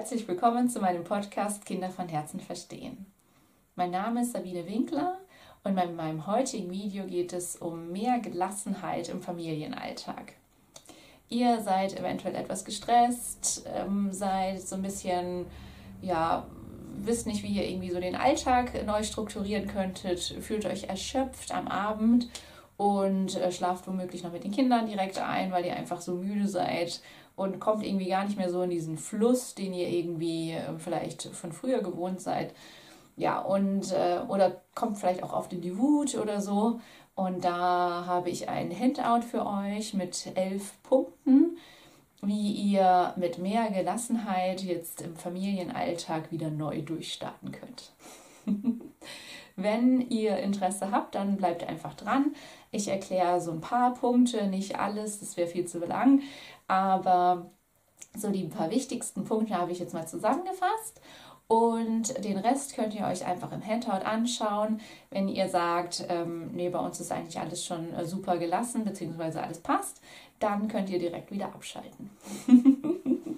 herzlich willkommen zu meinem Podcast Kinder von Herzen verstehen. Mein Name ist Sabine Winkler und in meinem heutigen Video geht es um mehr Gelassenheit im Familienalltag. Ihr seid eventuell etwas gestresst, ähm, seid so ein bisschen, ja, wisst nicht, wie ihr irgendwie so den Alltag neu strukturieren könntet, fühlt euch erschöpft am Abend und äh, schlaft womöglich noch mit den Kindern direkt ein, weil ihr einfach so müde seid und kommt irgendwie gar nicht mehr so in diesen Fluss, den ihr irgendwie äh, vielleicht von früher gewohnt seid. Ja, und äh, oder kommt vielleicht auch oft in die Wut oder so. Und da habe ich ein Handout für euch mit elf Punkten, wie ihr mit mehr Gelassenheit jetzt im Familienalltag wieder neu durchstarten könnt. Wenn ihr Interesse habt, dann bleibt einfach dran. Ich erkläre so ein paar Punkte, nicht alles, das wäre viel zu lang, aber so die paar wichtigsten Punkte habe ich jetzt mal zusammengefasst. Und den Rest könnt ihr euch einfach im Handout anschauen. Wenn ihr sagt, ähm, nee, bei uns ist eigentlich alles schon äh, super gelassen, beziehungsweise alles passt, dann könnt ihr direkt wieder abschalten.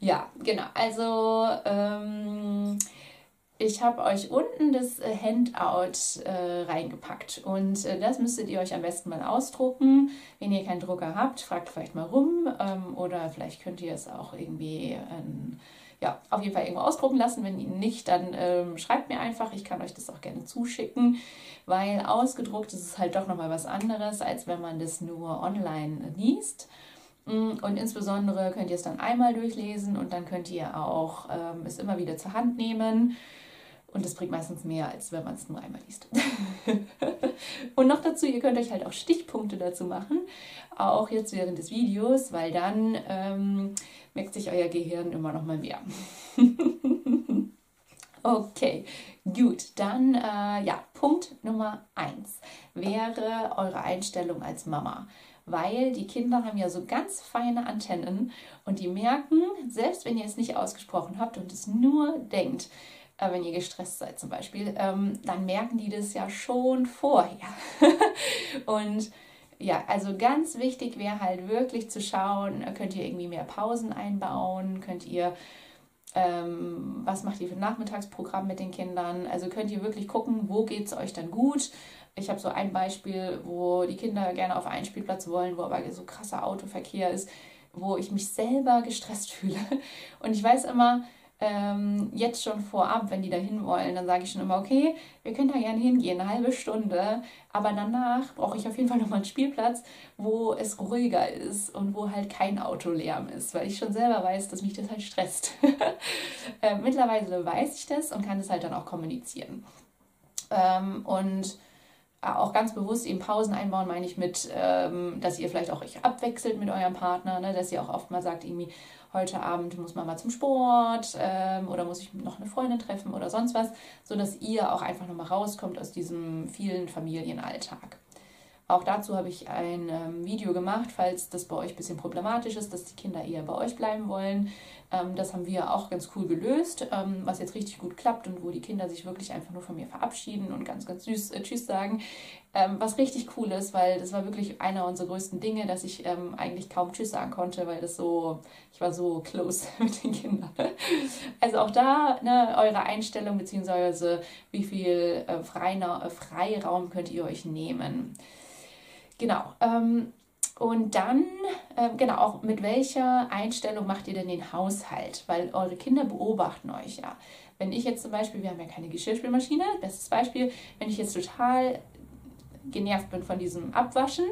ja, genau. Also ähm, ich habe euch unten das äh, Handout äh, reingepackt und äh, das müsstet ihr euch am besten mal ausdrucken. Wenn ihr keinen Drucker habt, fragt vielleicht mal rum ähm, oder vielleicht könnt ihr es auch irgendwie ähm, ja, auf jeden Fall irgendwo ausdrucken lassen. Wenn nicht, dann ähm, schreibt mir einfach. Ich kann euch das auch gerne zuschicken, weil ausgedruckt ist es halt doch nochmal was anderes, als wenn man das nur online liest. Mm, und insbesondere könnt ihr es dann einmal durchlesen und dann könnt ihr auch ähm, es immer wieder zur Hand nehmen und das bringt meistens mehr, als wenn man es nur einmal liest. und noch dazu, ihr könnt euch halt auch Stichpunkte dazu machen, auch jetzt während des Videos, weil dann ähm, merkt sich euer Gehirn immer noch mal mehr. okay, gut. Dann, äh, ja, Punkt Nummer eins wäre eure Einstellung als Mama weil die Kinder haben ja so ganz feine Antennen und die merken, selbst wenn ihr es nicht ausgesprochen habt und es nur denkt, äh, wenn ihr gestresst seid zum Beispiel, ähm, dann merken die das ja schon vorher. und ja, also ganz wichtig wäre halt wirklich zu schauen, könnt ihr irgendwie mehr Pausen einbauen, könnt ihr, ähm, was macht ihr für ein Nachmittagsprogramm mit den Kindern, also könnt ihr wirklich gucken, wo geht es euch dann gut. Ich habe so ein Beispiel, wo die Kinder gerne auf einen Spielplatz wollen, wo aber so krasser Autoverkehr ist, wo ich mich selber gestresst fühle. Und ich weiß immer, ähm, jetzt schon vorab, wenn die da hin wollen, dann sage ich schon immer, okay, wir können da gerne hingehen, eine halbe Stunde, aber danach brauche ich auf jeden Fall nochmal einen Spielplatz, wo es ruhiger ist und wo halt kein Autolärm ist, weil ich schon selber weiß, dass mich das halt stresst. äh, mittlerweile weiß ich das und kann es halt dann auch kommunizieren. Ähm, und auch ganz bewusst eben Pausen einbauen, meine ich mit, ähm, dass ihr vielleicht auch euch abwechselt mit eurem Partner, ne? dass ihr auch oft mal sagt, irgendwie, heute Abend muss man mal zum Sport ähm, oder muss ich noch eine Freundin treffen oder sonst was, sodass ihr auch einfach nochmal rauskommt aus diesem vielen Familienalltag. Auch dazu habe ich ein ähm, Video gemacht, falls das bei euch ein bisschen problematisch ist, dass die Kinder eher bei euch bleiben wollen. Ähm, das haben wir auch ganz cool gelöst, ähm, was jetzt richtig gut klappt und wo die Kinder sich wirklich einfach nur von mir verabschieden und ganz, ganz süß äh, Tschüss sagen. Ähm, was richtig cool ist, weil das war wirklich einer unserer größten Dinge, dass ich ähm, eigentlich kaum Tschüss sagen konnte, weil das so, ich war so close mit den Kindern. Also auch da ne, eure Einstellung beziehungsweise wie viel äh, Freiraum könnt ihr euch nehmen. Genau. Ähm, und dann, äh, genau, auch mit welcher Einstellung macht ihr denn den Haushalt? Weil eure Kinder beobachten euch ja. Wenn ich jetzt zum Beispiel, wir haben ja keine Geschirrspülmaschine, bestes Beispiel, wenn ich jetzt total genervt bin von diesem Abwaschen,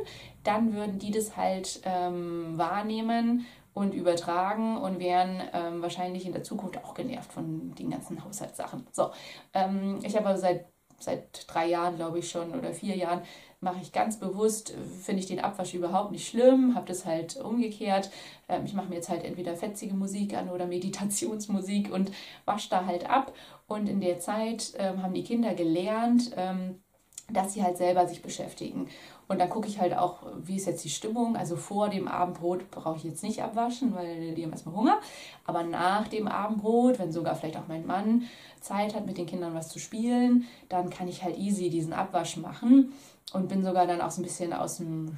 dann würden die das halt ähm, wahrnehmen und übertragen und wären ähm, wahrscheinlich in der Zukunft auch genervt von den ganzen Haushaltssachen. So, ähm, ich habe seit, seit drei Jahren, glaube ich schon, oder vier Jahren mache ich ganz bewusst, finde ich den Abwasch überhaupt nicht schlimm, habe das halt umgekehrt. Ähm, ich mache mir jetzt halt entweder fetzige Musik an oder Meditationsmusik und wasche da halt ab. Und in der Zeit ähm, haben die Kinder gelernt, ähm, dass sie halt selber sich beschäftigen. Und dann gucke ich halt auch, wie ist jetzt die Stimmung. Also vor dem Abendbrot brauche ich jetzt nicht abwaschen, weil die haben erstmal Hunger. Aber nach dem Abendbrot, wenn sogar vielleicht auch mein Mann Zeit hat, mit den Kindern was zu spielen, dann kann ich halt easy diesen Abwasch machen und bin sogar dann auch so ein bisschen aus dem,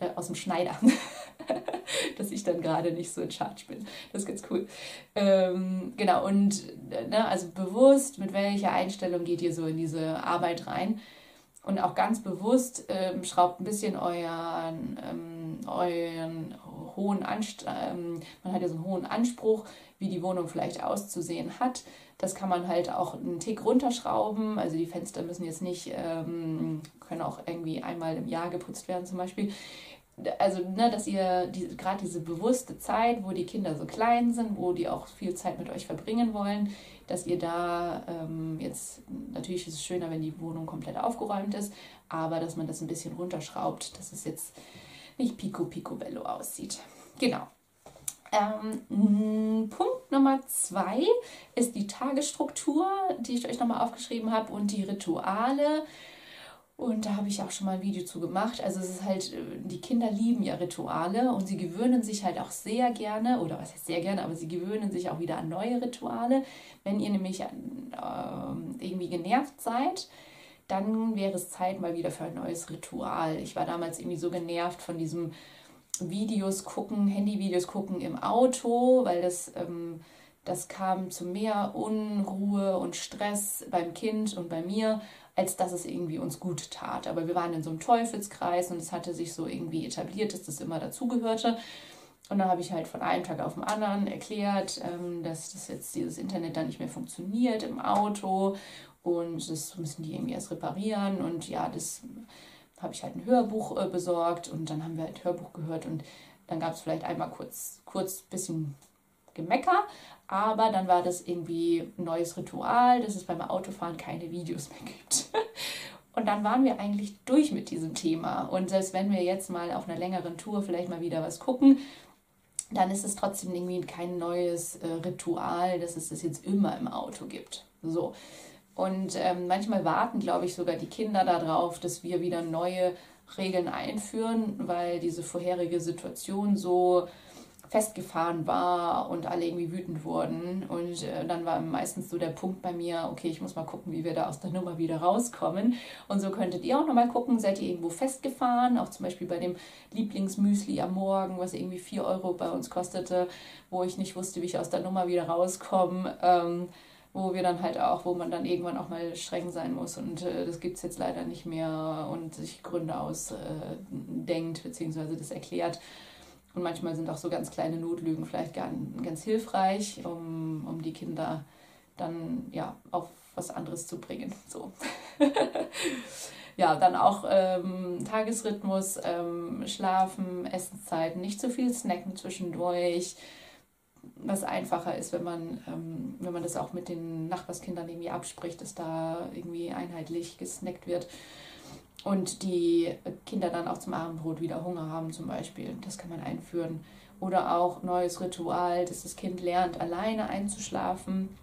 äh, aus dem Schneider. dass ich dann gerade nicht so in Charge bin. Das ist ganz cool. Ähm, genau, und ne, also bewusst, mit welcher Einstellung geht ihr so in diese Arbeit rein? Und auch ganz bewusst ähm, schraubt ein bisschen euren, ähm, euren hohen Anspruch, ähm, man hat ja so einen hohen Anspruch, wie die Wohnung vielleicht auszusehen hat. Das kann man halt auch einen Tick runterschrauben. Also die Fenster müssen jetzt nicht, ähm, können auch irgendwie einmal im Jahr geputzt werden zum Beispiel. Also, ne, dass ihr die, gerade diese bewusste Zeit, wo die Kinder so klein sind, wo die auch viel Zeit mit euch verbringen wollen, dass ihr da ähm, jetzt, natürlich ist es schöner, wenn die Wohnung komplett aufgeräumt ist, aber dass man das ein bisschen runterschraubt, dass es jetzt nicht pico pico bello aussieht. Genau. Ähm, Punkt Nummer zwei ist die Tagesstruktur, die ich euch nochmal aufgeschrieben habe, und die Rituale. Und da habe ich auch schon mal ein Video zu gemacht. Also es ist halt, äh, die Kinder lieben ja Rituale und sie gewöhnen sich halt auch sehr gerne, oder was heißt sehr gerne, aber sie gewöhnen sich auch wieder an neue Rituale. Wenn ihr nämlich äh, irgendwie genervt seid, dann wäre es Zeit mal wieder für ein neues Ritual. Ich war damals irgendwie so genervt von diesem Videos gucken, Handyvideos gucken im Auto, weil das, ähm, das kam zu mehr Unruhe und Stress beim Kind und bei mir, als dass es irgendwie uns gut tat. Aber wir waren in so einem Teufelskreis und es hatte sich so irgendwie etabliert, dass das immer dazugehörte. Und dann habe ich halt von einem Tag auf den anderen erklärt, ähm, dass das jetzt dieses Internet dann nicht mehr funktioniert im Auto und das müssen die irgendwie erst reparieren und ja, das habe ich halt ein Hörbuch äh, besorgt und dann haben wir halt Hörbuch gehört und dann gab es vielleicht einmal kurz, kurz bisschen Gemecker, aber dann war das irgendwie ein neues Ritual, dass es beim Autofahren keine Videos mehr gibt. Und dann waren wir eigentlich durch mit diesem Thema. Und selbst wenn wir jetzt mal auf einer längeren Tour vielleicht mal wieder was gucken, dann ist es trotzdem irgendwie kein neues äh, Ritual, dass es das jetzt immer im Auto gibt. So. Und ähm, manchmal warten, glaube ich, sogar die Kinder darauf, dass wir wieder neue Regeln einführen, weil diese vorherige Situation so festgefahren war und alle irgendwie wütend wurden. Und äh, dann war meistens so der Punkt bei mir, okay, ich muss mal gucken, wie wir da aus der Nummer wieder rauskommen. Und so könntet ihr auch nochmal gucken, seid ihr irgendwo festgefahren, auch zum Beispiel bei dem Lieblingsmüsli am Morgen, was irgendwie 4 Euro bei uns kostete, wo ich nicht wusste, wie ich aus der Nummer wieder rauskomme. Ähm, wo wir dann halt auch, wo man dann irgendwann auch mal streng sein muss und äh, das gibt es jetzt leider nicht mehr und sich Gründe ausdenkt, äh, beziehungsweise das erklärt. Und manchmal sind auch so ganz kleine Notlügen vielleicht ganz hilfreich, um, um die Kinder dann ja auf was anderes zu bringen. So. ja, dann auch ähm, Tagesrhythmus, ähm, Schlafen, Essenszeiten, nicht zu viel snacken zwischendurch was einfacher ist, wenn man, ähm, wenn man das auch mit den Nachbarskindern irgendwie abspricht, dass da irgendwie einheitlich gesnackt wird und die Kinder dann auch zum Abendbrot wieder Hunger haben zum Beispiel. Das kann man einführen. Oder auch neues Ritual, dass das Kind lernt, alleine einzuschlafen.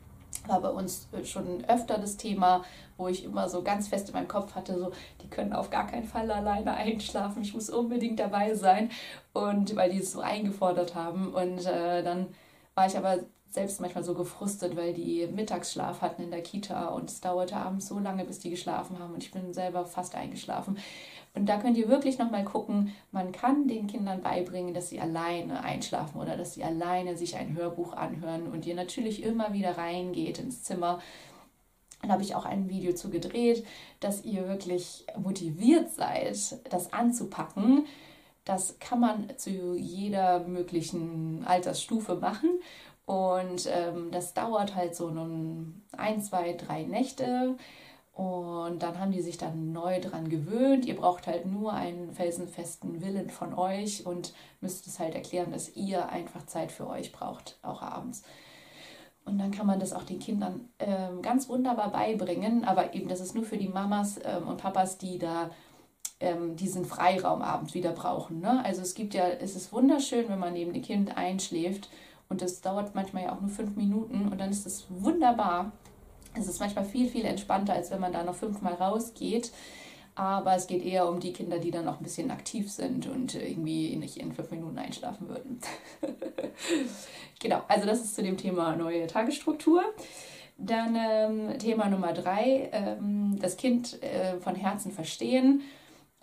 War bei uns schon öfter das Thema, wo ich immer so ganz fest in meinem Kopf hatte, so, die können auf gar keinen Fall alleine einschlafen, ich muss unbedingt dabei sein. Und weil die es so eingefordert haben. Und äh, dann war ich aber selbst manchmal so gefrustet, weil die Mittagsschlaf hatten in der Kita und es dauerte abends so lange, bis die geschlafen haben und ich bin selber fast eingeschlafen. Und da könnt ihr wirklich nochmal gucken, man kann den Kindern beibringen, dass sie alleine einschlafen oder dass sie alleine sich ein Hörbuch anhören und ihr natürlich immer wieder reingeht ins Zimmer. Da habe ich auch ein Video zu gedreht, dass ihr wirklich motiviert seid, das anzupacken das kann man zu jeder möglichen Altersstufe machen. Und ähm, das dauert halt so nun ein, zwei, drei Nächte. Und dann haben die sich dann neu dran gewöhnt. Ihr braucht halt nur einen felsenfesten Willen von euch und müsst es halt erklären, dass ihr einfach Zeit für euch braucht, auch abends. Und dann kann man das auch den Kindern ähm, ganz wunderbar beibringen. Aber eben, das ist nur für die Mamas ähm, und Papas, die da ähm, diesen Freiraumabend wieder brauchen. Ne? Also es gibt ja, es ist wunderschön, wenn man neben dem Kind einschläft und das dauert manchmal ja auch nur fünf Minuten und dann ist es wunderbar. Es ist manchmal viel, viel entspannter, als wenn man da noch fünfmal rausgeht. Aber es geht eher um die Kinder, die dann noch ein bisschen aktiv sind und irgendwie nicht in fünf Minuten einschlafen würden. genau, also das ist zu dem Thema neue Tagesstruktur. Dann ähm, Thema Nummer drei, ähm, das Kind äh, von Herzen verstehen.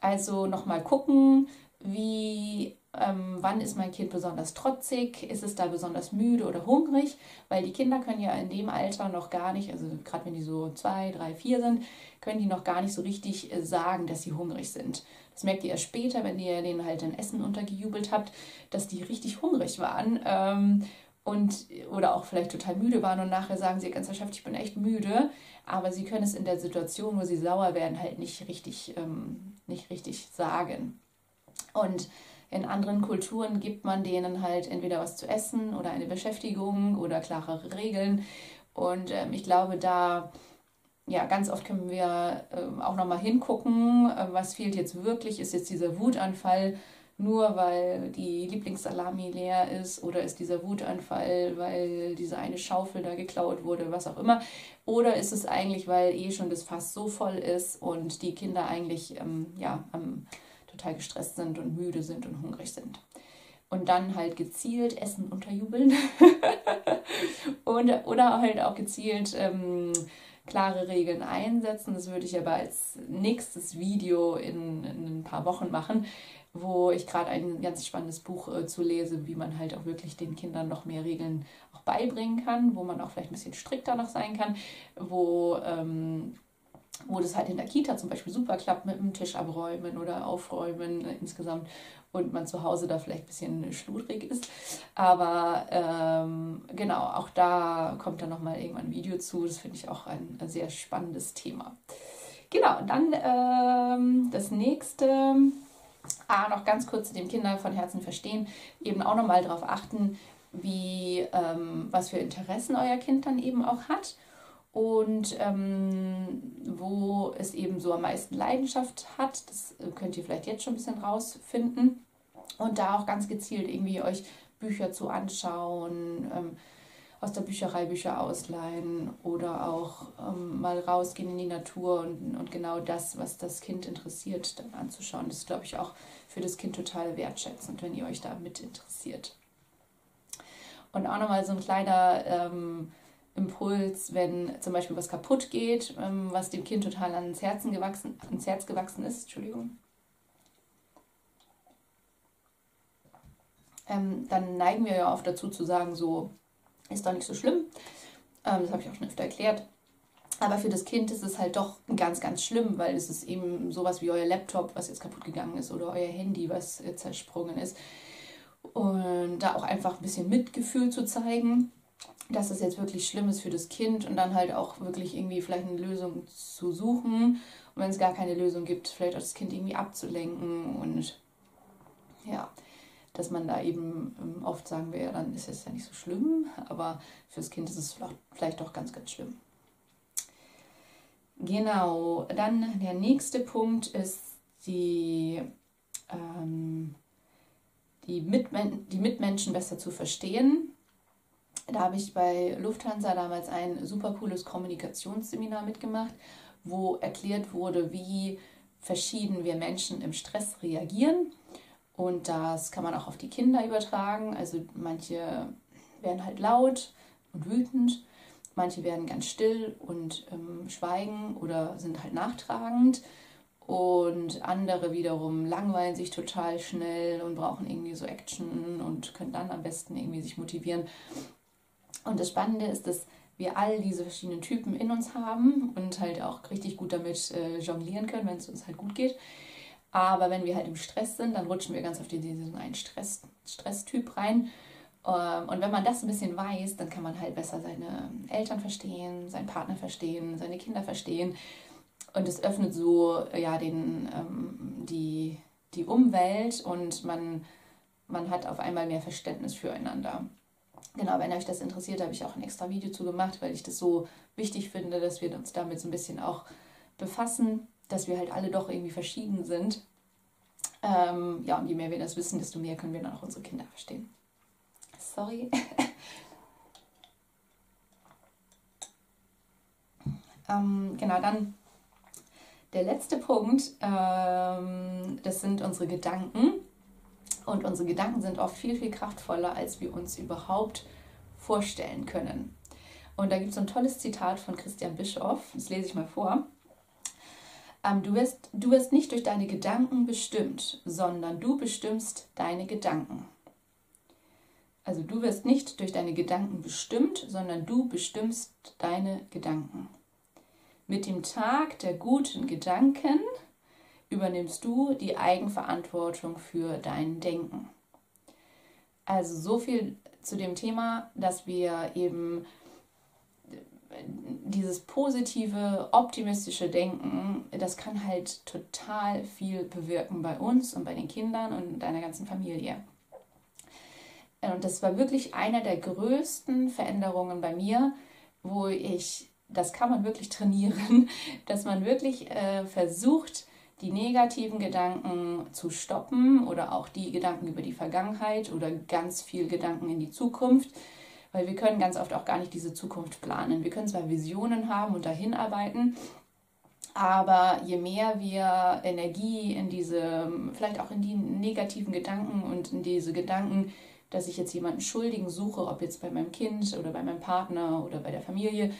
Also nochmal gucken, wie ähm, wann ist mein Kind besonders trotzig, ist es da besonders müde oder hungrig, weil die Kinder können ja in dem Alter noch gar nicht, also gerade wenn die so zwei, drei, vier sind, können die noch gar nicht so richtig äh, sagen, dass sie hungrig sind. Das merkt ihr erst später, wenn ihr denen halt ein Essen untergejubelt habt, dass die richtig hungrig waren. Ähm, und oder auch vielleicht total müde waren und nachher sagen sie ganz erschöpft, ich bin echt müde, aber sie können es in der Situation, wo sie sauer werden, halt nicht richtig, ähm, nicht richtig sagen. Und in anderen Kulturen gibt man denen halt entweder was zu essen oder eine Beschäftigung oder klarere Regeln. Und ähm, ich glaube, da, ja, ganz oft können wir äh, auch nochmal hingucken, äh, was fehlt jetzt wirklich. Ist jetzt dieser Wutanfall nur, weil die Lieblingssalami leer ist oder ist dieser Wutanfall, weil diese eine Schaufel da geklaut wurde, was auch immer. Oder ist es eigentlich, weil eh schon das Fass so voll ist und die Kinder eigentlich, ähm, ja, am total gestresst sind und müde sind und hungrig sind. Und dann halt gezielt Essen unterjubeln. und, oder halt auch gezielt ähm, klare Regeln einsetzen. Das würde ich aber als nächstes Video in, in ein paar Wochen machen, wo ich gerade ein ganz spannendes Buch äh, zu lese, wie man halt auch wirklich den Kindern noch mehr Regeln auch beibringen kann, wo man auch vielleicht ein bisschen strikter noch sein kann, wo ähm, wo das halt in der Kita zum Beispiel super klappt mit dem Tisch abräumen oder aufräumen insgesamt und man zu Hause da vielleicht ein bisschen schludrig ist. Aber ähm, genau, auch da kommt dann nochmal irgendwann ein Video zu. Das finde ich auch ein, sehr spannendes Thema. Genau, dann ähm, das nächste. Ah, noch ganz kurz zu dem Kinder von Herzen verstehen. Eben auch nochmal darauf achten, wie, ähm, was für Interessen euer Kind dann eben auch hat und ähm, es eben so am meisten Leidenschaft hat. Das äh, könnt ihr vielleicht jetzt schon ein bisschen rausfinden. Und da auch ganz gezielt irgendwie euch Bücher zu anschauen, ähm, aus der Bücherei Bücher ausleihen oder auch ähm, mal rausgehen in die Natur und, und genau das, was das Kind interessiert, dann anzuschauen. Das ist, glaube ich, auch für das Kind total wertschätzend, wenn ihr euch da mit interessiert. Und auch nochmal so ein kleiner ähm, Impuls, wenn zum Beispiel was kaputt geht, ähm, was dem Kind total ans, Herzen gewachsen, ans Herz gewachsen ist. Entschuldigung. Ähm, dann neigen wir ja oft dazu zu sagen, so ist doch nicht so schlimm. Ähm, das habe ich auch schon öfter erklärt. Aber für das Kind ist es halt doch ganz, ganz schlimm, weil es ist eben sowas wie euer Laptop, was jetzt kaputt gegangen ist, oder euer Handy, was zersprungen ist. Und da auch einfach ein bisschen Mitgefühl zu zeigen dass es jetzt wirklich schlimm ist für das Kind und dann halt auch wirklich irgendwie vielleicht eine Lösung zu suchen. Und wenn es gar keine Lösung gibt, vielleicht auch das Kind irgendwie abzulenken und ja, dass man da eben ähm, oft sagen wir, dann ist es ja nicht so schlimm, aber fürs Kind ist es vielleicht doch ganz, ganz schlimm. Genau, dann der nächste Punkt ist die, ähm, die, Mitmen die Mitmenschen besser zu verstehen da habe ich bei Lufthansa damals ein super cooles Kommunikationsseminar mitgemacht, wo erklärt wurde, wie verschieden wir Menschen im Stress reagieren. Und das kann man auch auf die Kinder übertragen. Also manche werden halt laut und wütend, manche werden ganz still und ähm, schweigen oder sind halt nachtragend. Und andere wiederum langweilen sich total schnell und brauchen irgendwie so Action und können dann am besten irgendwie sich motivieren. Und das Spannende ist, dass wir all diese verschiedenen Typen in uns haben und halt auch richtig gut damit äh, jonglieren können, wenn es uns halt gut geht. Aber wenn wir halt im Stress sind, dann rutschen wir ganz auf diesen einen Stress, Stresstyp rein. Ähm, und wenn man das ein bisschen weiß, dann kann man halt besser seine Eltern verstehen, seinen Partner verstehen, seine Kinder verstehen. Und es öffnet so ja, den, ähm, die, die Umwelt und man, man hat auf einmal mehr Verständnis füreinander. Genau, wenn euch das interessiert, habe ich auch ein extra Video zu gemacht, weil ich das so wichtig finde, dass wir uns damit so ein bisschen auch befassen, dass wir halt alle doch irgendwie verschieden sind. Ähm, ja, und je mehr wir das wissen, desto mehr können wir dann auch unsere Kinder verstehen. Sorry. ähm, genau, dann der letzte Punkt, ähm, das sind unsere Gedanken. Und unsere Gedanken sind oft viel, viel kraftvoller, als wir uns überhaupt vorstellen können. Und da gibt es ein tolles Zitat von Christian Bischoff, das lese ich mal vor. Ähm, du, wirst, du wirst nicht durch deine Gedanken bestimmt, sondern du bestimmst deine Gedanken. Also du wirst nicht durch deine Gedanken bestimmt, sondern du bestimmst deine Gedanken. Mit dem Tag der guten Gedanken übernimmst du die Eigenverantwortung für dein Denken. Also so viel zu dem Thema, dass wir eben dieses positive, optimistische Denken, das kann halt total viel bewirken bei uns und bei den Kindern und deiner ganzen Familie. Und das war wirklich einer der größten Veränderungen bei mir, wo ich, das kann man wirklich trainieren, dass man wirklich äh, versucht, die negativen Gedanken zu stoppen oder auch die Gedanken über die Vergangenheit oder ganz viel Gedanken in die Zukunft, weil wir können ganz oft auch gar nicht diese Zukunft planen. Wir können zwar Visionen haben und dahin arbeiten, aber je mehr wir Energie in diese, vielleicht auch in die negativen Gedanken und in diese Gedanken, dass ich jetzt jemanden Schuldigen suche, ob jetzt bei meinem Kind oder bei meinem Partner oder bei der Familie,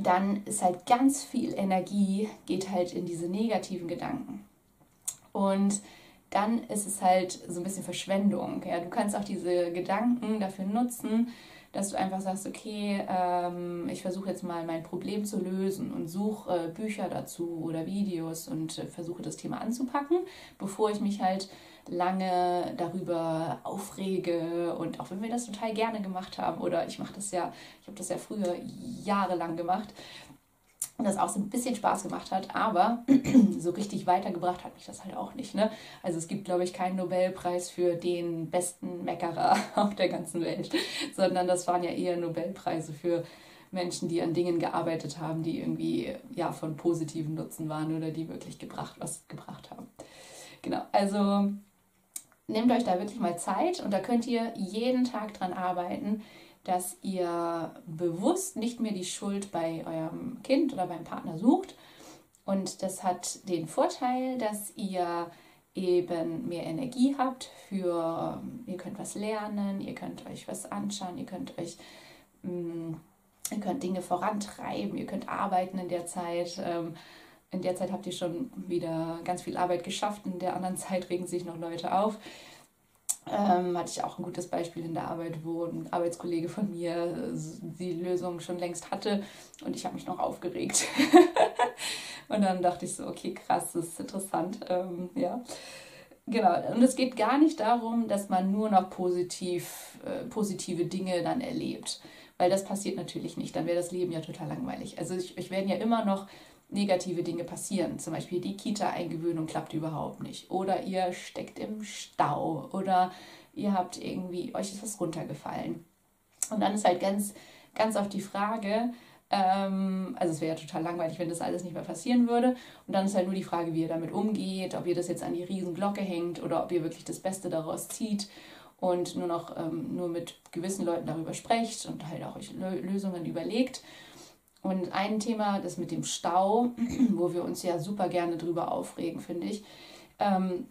dann ist halt ganz viel Energie, geht halt in diese negativen Gedanken. Und dann ist es halt so ein bisschen Verschwendung. Ja? Du kannst auch diese Gedanken dafür nutzen, dass du einfach sagst, okay, ähm, ich versuche jetzt mal mein Problem zu lösen und suche äh, Bücher dazu oder Videos und äh, versuche das Thema anzupacken, bevor ich mich halt lange darüber aufrege und auch wenn wir das total gerne gemacht haben oder ich mache das ja, ich habe das ja früher jahrelang gemacht und das auch so ein bisschen Spaß gemacht hat, aber so richtig weitergebracht hat mich das halt auch nicht. Ne? Also es gibt, glaube ich, keinen Nobelpreis für den besten Meckerer auf der ganzen Welt, sondern das waren ja eher Nobelpreise für Menschen, die an Dingen gearbeitet haben, die irgendwie ja von positivem Nutzen waren oder die wirklich gebracht was gebracht haben. Genau, also nehmt euch da wirklich mal Zeit und da könnt ihr jeden Tag dran arbeiten, dass ihr bewusst nicht mehr die Schuld bei eurem Kind oder beim Partner sucht. Und das hat den Vorteil, dass ihr eben mehr Energie habt für, ihr könnt was lernen, ihr könnt euch was anschauen, ihr könnt euch, mm, ihr könnt Dinge vorantreiben, ihr könnt arbeiten in der Zeit. In der Zeit habt ihr schon wieder ganz viel Arbeit geschafft, in der anderen Zeit regen sich noch Leute auf. Ähm, hatte ich auch ein gutes Beispiel in der Arbeit, wo ein Arbeitskollege von mir die Lösung schon längst hatte und ich habe mich noch aufgeregt. und dann dachte ich so, okay, krass, das ist interessant. Ähm, ja. Genau, und es geht gar nicht darum, dass man nur noch positiv, äh, positive Dinge dann erlebt, weil das passiert natürlich nicht, dann wäre das Leben ja total langweilig. Also ich, ich werden ja immer noch negative Dinge passieren. Zum Beispiel die Kita-Eingewöhnung klappt überhaupt nicht. Oder ihr steckt im Stau. Oder ihr habt irgendwie, euch ist was runtergefallen. Und dann ist halt ganz, ganz oft die Frage, ähm, also es wäre ja total langweilig, wenn das alles nicht mehr passieren würde. Und dann ist halt nur die Frage, wie ihr damit umgeht, ob ihr das jetzt an die Riesenglocke hängt oder ob ihr wirklich das Beste daraus zieht und nur noch ähm, nur mit gewissen Leuten darüber sprecht und halt auch euch Lösungen überlegt. Und ein Thema, das mit dem Stau, wo wir uns ja super gerne drüber aufregen, finde ich. Ähm,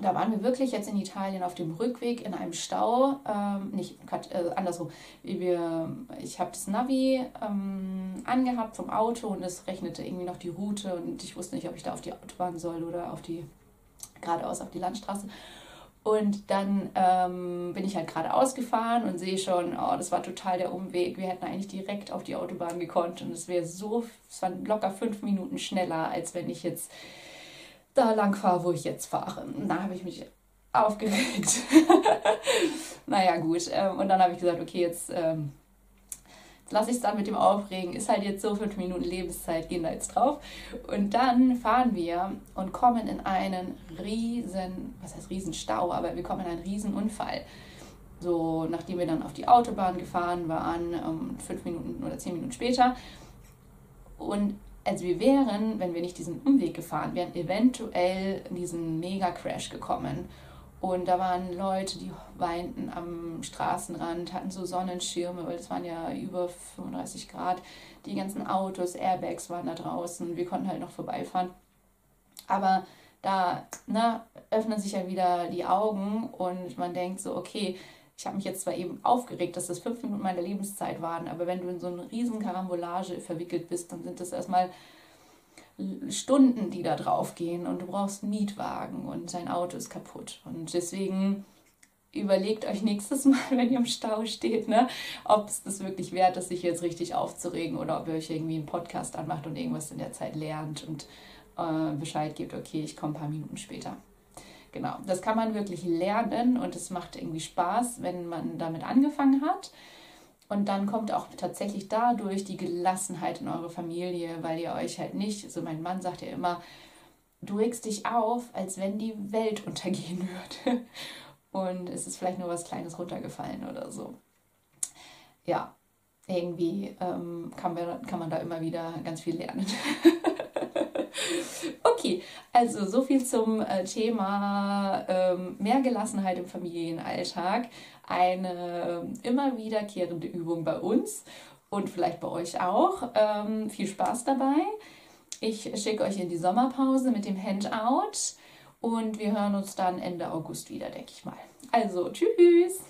da waren wir wirklich jetzt in Italien auf dem Rückweg in einem Stau, ähm, nicht äh, andersrum. Wir, ich habe das Navi ähm, angehabt vom Auto und es rechnete irgendwie noch die Route und ich wusste nicht, ob ich da auf die Autobahn soll oder auf die geradeaus auf die Landstraße. Und dann ähm, bin ich halt gerade ausgefahren und sehe schon, oh, das war total der Umweg. Wir hätten eigentlich direkt auf die Autobahn gekonnt und es wäre so, es waren locker fünf Minuten schneller, als wenn ich jetzt da lang fahre, wo ich jetzt fahre. Und da habe ich mich aufgeregt. naja, gut. Ähm, und dann habe ich gesagt, okay, jetzt ähm, lasse ich es dann mit dem Aufregen, ist halt jetzt so fünf Minuten Lebenszeit, gehen da jetzt drauf. Und dann fahren wir und kommen in einen riesen, was heißt riesen Stau, aber wir kommen in einen riesen Unfall. So, nachdem wir dann auf die Autobahn gefahren waren, um, fünf Minuten oder zehn Minuten später. Und also wir wären, wenn wir nicht diesen Umweg gefahren wären, eventuell in diesen Mega-Crash gekommen. Und da waren Leute, die weinten am Straßenrand, hatten so Sonnenschirme, weil es waren ja über 35 Grad. Die ganzen Autos, Airbags waren da draußen. Wir konnten halt noch vorbeifahren. Aber da ne, öffnen sich ja wieder die Augen und man denkt so, okay, ich habe mich jetzt zwar eben aufgeregt, dass das fünf Minuten meiner Lebenszeit waren, aber wenn du in so eine riesen Karambolage verwickelt bist, dann sind das erstmal Stunden, die da drauf gehen und du brauchst einen Mietwagen und sein Auto ist kaputt. Und deswegen überlegt euch nächstes Mal, wenn ihr im Stau steht, ne, ob es das wirklich wert ist, sich jetzt richtig aufzuregen oder ob ihr euch irgendwie einen Podcast anmacht und irgendwas in der Zeit lernt und äh, Bescheid gibt, okay, ich komme ein paar Minuten später. Genau, das kann man wirklich lernen und es macht irgendwie Spaß, wenn man damit angefangen hat. Und dann kommt auch tatsächlich dadurch die Gelassenheit in eure Familie, weil ihr euch halt nicht, so mein Mann sagt ja immer, du regst dich auf, als wenn die Welt untergehen würde. Und es ist vielleicht nur was Kleines runtergefallen oder so. Ja, irgendwie ähm, kann, man, kann man da immer wieder ganz viel lernen. okay, also so viel zum äh, Thema ähm, mehr Gelassenheit im Familienalltag. Eine äh, immer wiederkehrende Übung bei uns und vielleicht bei euch auch. Ähm, viel Spaß dabei. Ich schicke euch in die Sommerpause mit dem Handout und wir hören uns dann Ende August wieder, denke ich mal. Also, tschüss!